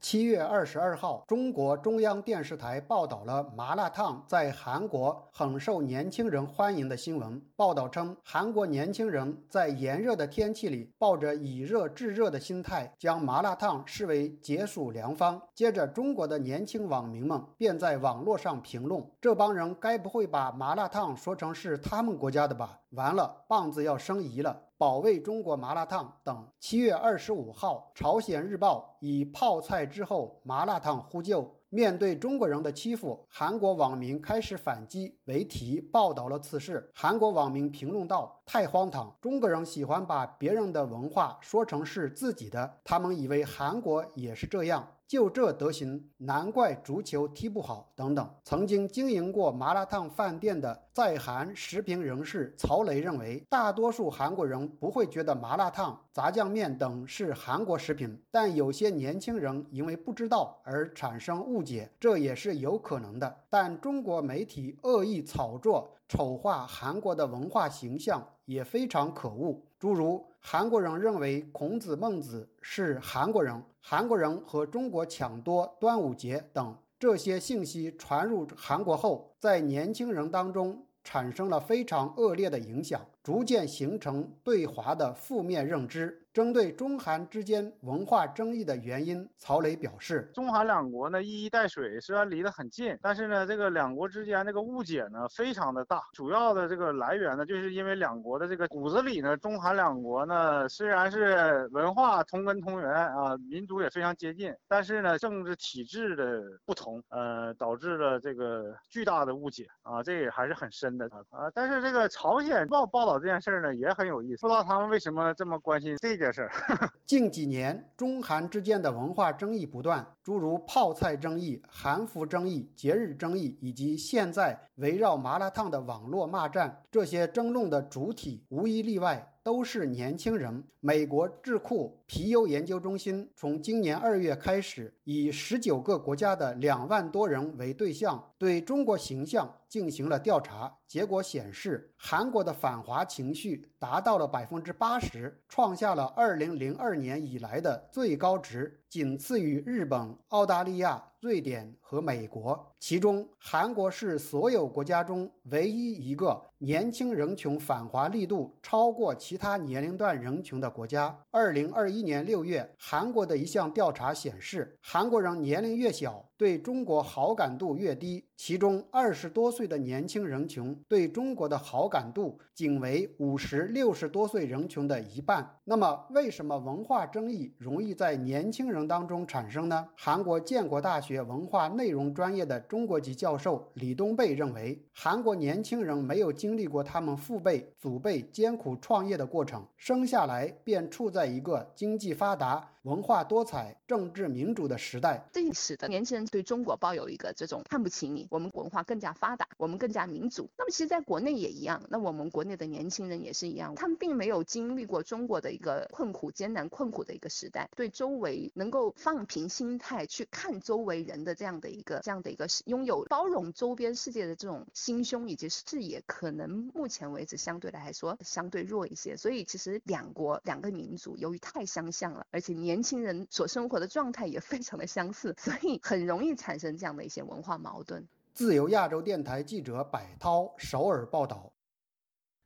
七月二十二号，中国中央电视台报道了麻辣烫在韩国很受年轻人欢迎的新闻。报道称，韩国年轻人在炎热的天气里，抱着以热制热的心态，将麻辣烫视为解暑良方。接着，中国的年轻网民们便在网络上评论：“这帮人该不会把麻辣烫说成是他们国家的吧？完了，棒子要生疑了。”保卫中国麻辣烫等。七月二十五号，朝鲜日报以“泡菜之后麻辣烫呼救，面对中国人的欺负，韩国网民开始反击”为题报道了此事。韩国网民评论道：“太荒唐！中国人喜欢把别人的文化说成是自己的，他们以为韩国也是这样。”就这德行，难怪足球踢不好。等等，曾经经营过麻辣烫饭店的在韩食评人士曹雷认为，大多数韩国人不会觉得麻辣烫、炸酱面等是韩国食品，但有些年轻人因为不知道而产生误解，这也是有可能的。但中国媒体恶意炒作、丑化韩国的文化形象也非常可恶，诸如。韩国人认为孔子、孟子是韩国人，韩国人和中国抢夺端午节等这些信息传入韩国后，在年轻人当中产生了非常恶劣的影响，逐渐形成对华的负面认知。针对中韩之间文化争议的原因，曹磊表示：中韩两国呢一衣带水，虽然离得很近，但是呢这个两国之间这个误解呢非常的大。主要的这个来源呢，就是因为两国的这个骨子里呢，中韩两国呢虽然是文化同根同源啊，民族也非常接近，但是呢政治体制的不同，呃导致了这个巨大的误解啊，这也还是很深的啊。但是这个朝鲜报报道这件事呢也很有意思，不知道他们为什么这么关心这。件事儿。近几年，中韩之间的文化争议不断，诸如泡菜争议、韩服争议、节日争议，以及现在围绕麻辣烫的网络骂战，这些争论的主体无一例外。都是年轻人。美国智库皮尤研究中心从今年二月开始，以十九个国家的两万多人为对象，对中国形象进行了调查。结果显示，韩国的反华情绪达到了百分之八十，创下了二零零二年以来的最高值，仅次于日本、澳大利亚、瑞典和美国。其中，韩国是所有国家中唯一一个年轻人群反华力度超过其他年龄段人群的国家。二零二一年六月，韩国的一项调查显示，韩国人年龄越小，对中国好感度越低。其中，二十多岁的年轻人群对中国的好感度仅为五十六十多岁人群的一半。那么，为什么文化争议容易在年轻人当中产生呢？韩国建国大学文化内容专业的中国籍教授李东贝认为，韩国年轻人没有经历过他们父辈、祖辈艰苦创业的过程，生下来便处在一个经济发达。文化多彩、政治民主的时代，这使得年轻人对中国抱有一个这种看不起你。我们文化更加发达，我们更加民主。那么，其实在国内也一样。那我们国内的年轻人也是一样，他们并没有经历过中国的一个困苦、艰难、困苦的一个时代，对周围能够放平心态去看周围人的这样的一个、这样的一个拥有包容周边世界的这种心胸以及视野，可能目前为止相对来说相对弱一些。所以，其实两国两个民族由于太相像了，而且年。年轻人所生活的状态也非常的相似，所以很容易产生这样的一些文化矛盾。自由亚洲电台记者柏涛首尔报道。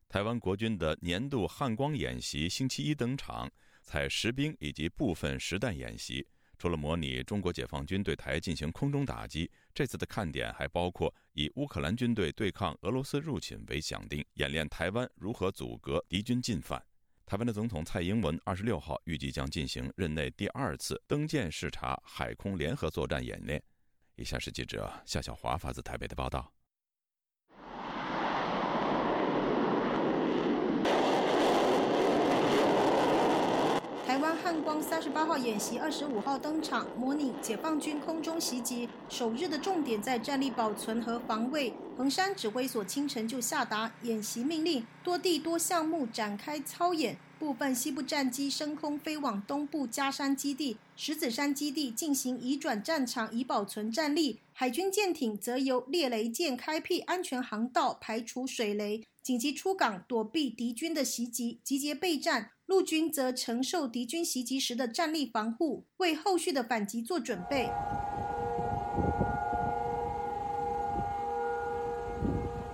台湾国军的年度汉光演习星期一登场，采实兵以及部分实弹演习。除了模拟中国解放军对台进行空中打击，这次的看点还包括以乌克兰军队对抗俄罗斯入侵为想定，演练台湾如何阻隔敌军进犯。台湾的总统蔡英文二十六号预计将进行任内第二次登舰视察海空联合作战演练。以下是记者夏小华发自台北的报道。台湾汉光三十八号演习二十五号登场，模拟解放军空中袭击。首日的重点在战力保存和防卫。横山指挥所清晨就下达演习命令，多地多项目展开操演。部分西部战机升空飞往东部加山基地、石子山基地进行移转战场，以保存战力。海军舰艇则由猎雷舰开辟安全航道，排除水雷，紧急出港躲避敌军的袭击，集结备战。陆军则承受敌军袭击时的战力防护，为后续的反击做准备。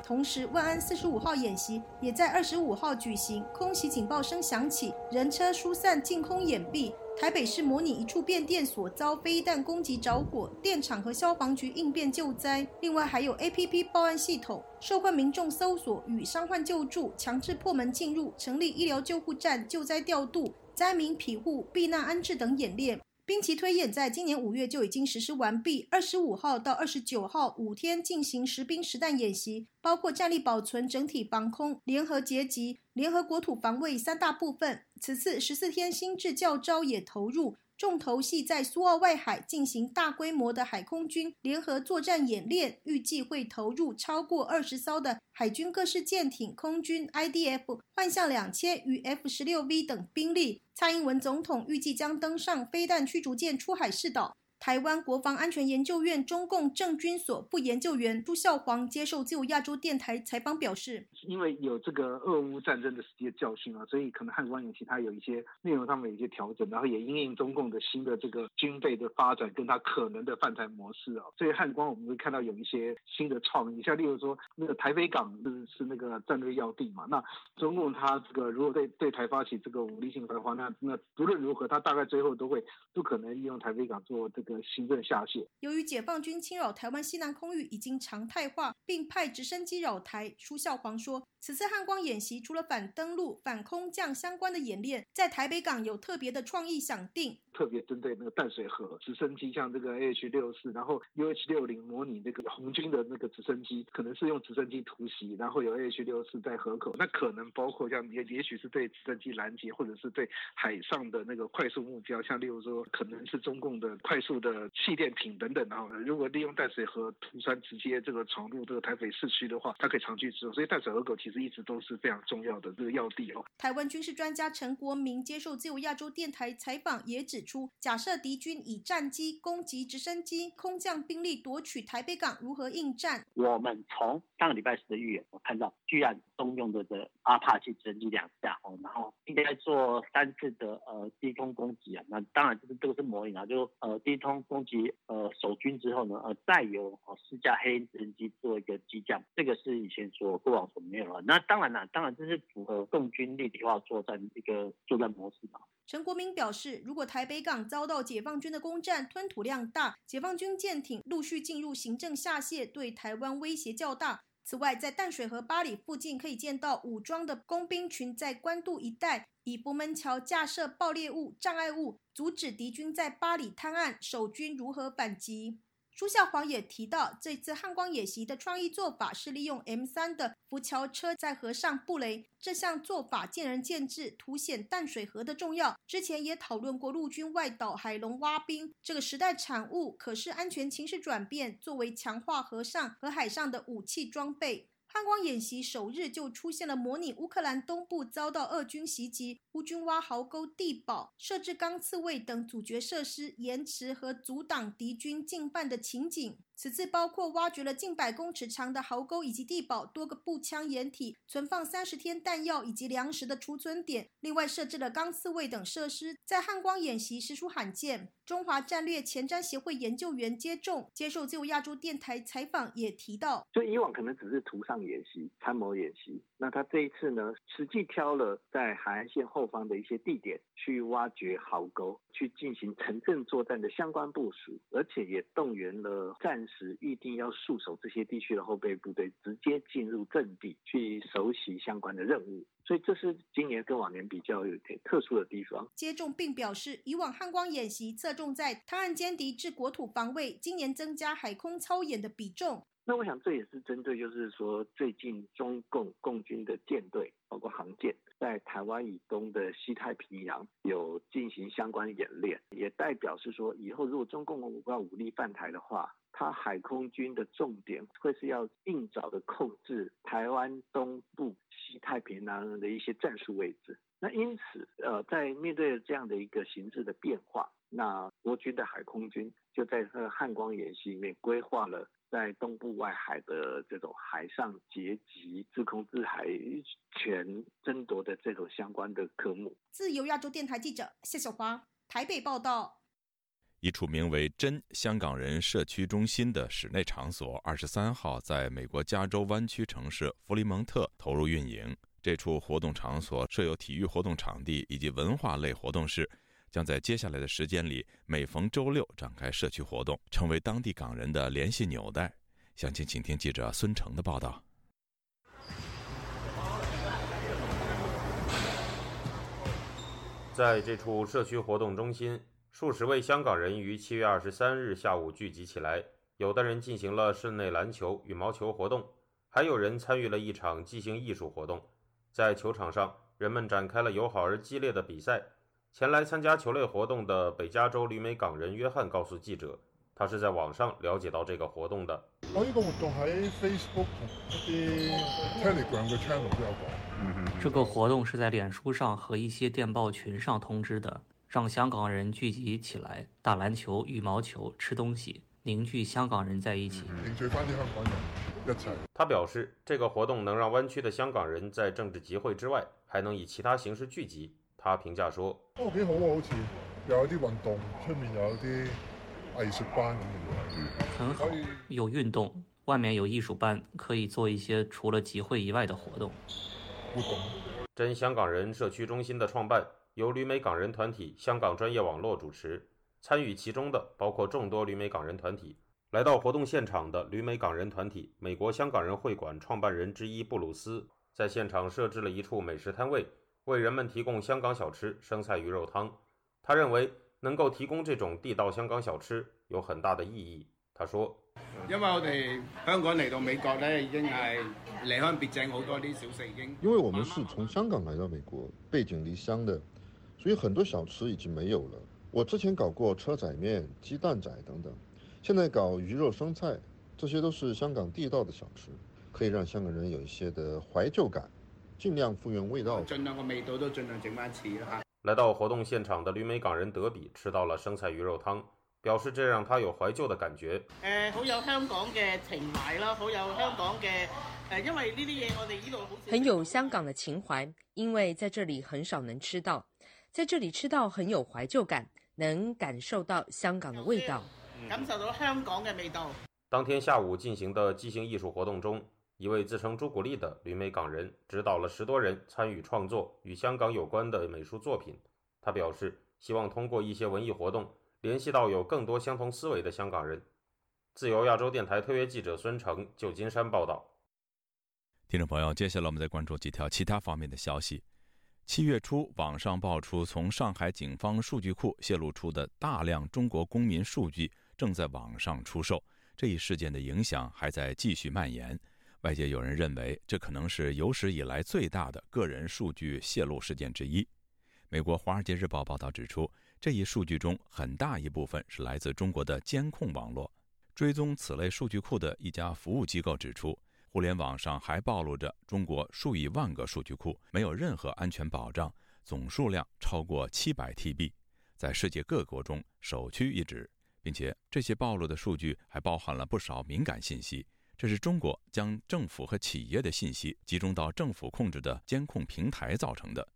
同时，万安四十五号演习也在二十五号举行，空袭警报声响起，人车疏散，进空掩蔽。台北市模拟一处变电所遭飞弹攻击着火，电厂和消防局应变救灾。另外还有 APP 报案系统，受困民众搜索与伤患救助，强制破门进入，成立医疗救护站，救灾调度、灾民庇护、避难安置等演练。兵棋推演在今年五月就已经实施完毕，二十五号到二十九号五天进行实兵实弹演习，包括战力保存、整体防空、联合截击、联合国土防卫三大部分。此次十四天新制教招也投入。重头戏在苏澳外海进行大规模的海空军联合作战演练，预计会投入超过二十艘的海军各式舰艇、空军 IDF 幻象两千与 F 十六 V 等兵力。蔡英文总统预计将登上飞弹驱逐舰出海试导。台湾国防安全研究院中共政军所副研究员朱孝煌接受自由亚洲电台采访表示：“因为有这个俄乌战争的实际教训啊，所以可能汉光演习它有一些内容上面有一些调整，然后也因应中共的新的这个军备的发展跟它可能的犯台模式啊，所以汉光我们会看到有一些新的创意，像例如说那个台北港是是那个战略要地嘛，那中共它这个如果对对台发起这个武力性的话，那那无论如何，它大概最后都会不可能利用台北港做这个。”行政下线。由于解放军侵扰台湾西南空域已经常态化，并派直升机扰台，苏孝煌说，此次汉光演习除了反登陆、反空降相关的演练，在台北港有特别的创意想定，特别针对那个淡水河直升机，像这个 AH 六四，然后 UH 六零模拟那个红军的那个直升机，可能是用直升机突袭，然后有 AH 六四在河口，那可能包括像也也许是对直升机拦截，或者是对海上的那个快速目标，像例如说可能是中共的快速的气垫艇等等，然后如果利用淡水河突山直接这个闯入这个台北市区的话，它可以长驱直，所以淡水河口其实一直都是非常重要的这个要地哦。台湾军事专家陈国民接受自由亚洲电台采访也指出，假设敌军以战机攻击直升机、空降兵力夺取台北港，如何应战？我们从上个礼拜四的预演，我看到居然动用的的阿帕奇直升机两架哦，然后应该做三次的呃低空攻击啊。那当然就是这个是模拟啊，就呃低空攻击呃守军之后呢，呃再由呃四架黑鹰直升机做一个机降，这个是以前所过往所没有的。那当然了，当然这是符合共军立体化作战一个作战模式嘛。陈国明表示，如果台北港遭到解放军的攻占，吞吐量大，解放军舰艇陆续进入行政下线，对台湾威胁较大。此外，在淡水河八里附近可以见到武装的工兵群在关渡一带以博门桥架设爆裂物、障碍物，阻止敌军在八里滩岸守军如何反击。朱孝煌也提到，这次汉光演习的创意做法是利用 M 三的浮桥车在河上布雷，这项做法见仁见智，凸显淡水河的重要。之前也讨论过陆军外岛海龙挖冰这个时代产物，可视安全情势转变，作为强化河上和海上的武器装备。汉光演习首日就出现了模拟乌克兰东部遭到俄军袭击，乌军挖壕沟地堡、设置钢刺猬等阻绝设施，延迟和阻挡敌军进犯的情景。此次包括挖掘了近百公尺长的壕沟以及地堡，多个步枪掩体，存放三十天弹药以及粮食的储存点。另外设置了钢刺位等设施，在汉光演习实属罕见。中华战略前瞻协会研究员接种接受自由亚洲电台采访也提到，就以往可能只是图上演习、参谋演习，那他这一次呢，实际挑了在海岸线后方的一些地点去挖掘壕沟，去进行城镇作战的相关部署，而且也动员了暂。时预定要戍守这些地区的后备部队，直接进入阵地去熟悉相关的任务，所以这是今年跟往年比较有点特殊的地方。接种并表示，以往汉光演习侧重在滩岸歼敌至国土防卫，今年增加海空操演的比重。那我想这也是针对，就是说最近中共共军的舰队，包括航舰，在台湾以东的西太平洋有进行相关演练，也代表是说，以后如果中共要武力犯台的话。它海空军的重点会是要尽早的控制台湾东部、西太平洋的一些战术位置。那因此，呃，在面对这样的一个形势的变化，那国军的海空军就在这汉光演习里面规划了在东部外海的这种海上截击、自空制海权争夺的这种相关的科目。自由亚洲电台记者谢小华台北报道。一处名为“真香港人社区中心”的室内场所，二十三号在美国加州湾区城市弗里蒙特投入运营。这处活动场所设有体育活动场地以及文化类活动室，将在接下来的时间里每逢周六展开社区活动，成为当地港人的联系纽带。详情，请听记者孙成的报道。在这处社区活动中心。数十位香港人于七月二十三日下午聚集起来，有的人进行了室内篮球、羽毛球活动，还有人参与了一场即兴艺术活动。在球场上，人们展开了友好而激烈的比赛。前来参加球类活动的北加州旅美港人约翰告诉记者，他是在网上了解到这个活动的。我呢个活动喺 Facebook 同一啲 Telegram 嘅 channel 都有講。这个活动是在脸书上和一些电报群上通知的。让香港人聚集起来打篮球、羽毛球、吃东西，凝聚香港人在一起。凝聚翻啲香港人一齊。他表示，这个活动能让湾区的香港人在政治集会之外，还能以其他形式聚集。他评价说：“哦，幾好啊，好似又有啲運動，出面有啲藝術班咁樣。很好，有運動，外面有藝術班，可以做一些除了集會以外的活動。活動。真香港人社区中心的創辦。由旅美港人团体香港专业网络主持，参与其中的包括众多旅美港人团体。来到活动现场的旅美港人团体美国香港人会馆创办人之一布鲁斯在现场设置了一处美食摊位，为人们提供香港小吃生菜鱼肉汤。他认为能够提供这种地道香港小吃有很大的意义。他说：“因为我哋香港嚟到美国咧，已经系离乡别井好多啲小食已经。因为我们是从香港来到美国，背井离乡的，所以很多小吃已经没有了。我之前搞过车仔面、鸡蛋仔等等，现在搞鱼肉生菜，这些都是香港地道的小吃，可以让香港人有一些的怀旧感，尽量复原味道。尽量个味道都尽量整翻似啦。”来到活动现场的旅美港人德比吃到了生菜鱼肉汤。表示这让他有怀旧的感觉。誒，好有香港嘅情懷啦，好有香港嘅誒，因為呢啲嘢我哋呢度好很有香港的情懷，因為在這裡很少能吃到，在這裡吃到很有懷舊感，能感受到香港的味道，感受到香港嘅味道。當天下午進行的即興藝術活動中，一位自称朱古力的旅美港人指导了十多人参与创作与香港有关的美术作品。他表示，希望通过一些文艺活动联系到有更多相同思维的香港人。自由亚洲电台特约记者孙成，旧金山报道。听众朋友，接下来我们再关注几条其他方面的消息。七月初，网上爆出从上海警方数据库泄露出的大量中国公民数据正在网上出售，这一事件的影响还在继续蔓延。外界有人认为，这可能是有史以来最大的个人数据泄露事件之一。美国《华尔街日报》报道指出。这一数据中很大一部分是来自中国的监控网络。追踪此类数据库的一家服务机构指出，互联网上还暴露着中国数以万个数据库，没有任何安全保障，总数量超过七百 TB，在世界各国中首屈一指，并且这些暴露的数据还包含了不少敏感信息。这是中国将政府和企业的信息集中到政府控制的监控平台造成的。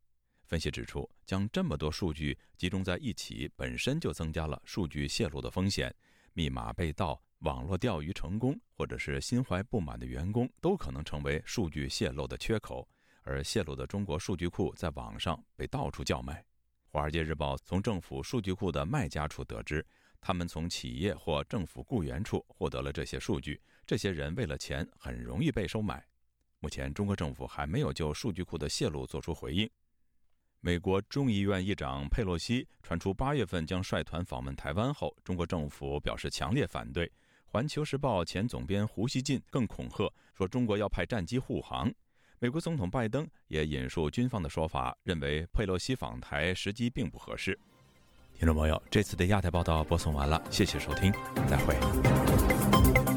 分析指出，将这么多数据集中在一起，本身就增加了数据泄露的风险。密码被盗、网络钓鱼成功，或者是心怀不满的员工，都可能成为数据泄露的缺口。而泄露的中国数据库在网上被到处叫卖。《华尔街日报》从政府数据库的卖家处得知，他们从企业或政府雇员处获得了这些数据。这些人为了钱，很容易被收买。目前，中国政府还没有就数据库的泄露作出回应。美国众议院议长佩洛西传出八月份将率团访问台湾后，中国政府表示强烈反对。《环球时报前总编胡锡进更恐吓说，中国要派战机护航。美国总统拜登也引述军方的说法，认为佩洛西访台时机并不合适。听众朋友，这次的亚太报道播送完了，谢谢收听，再会。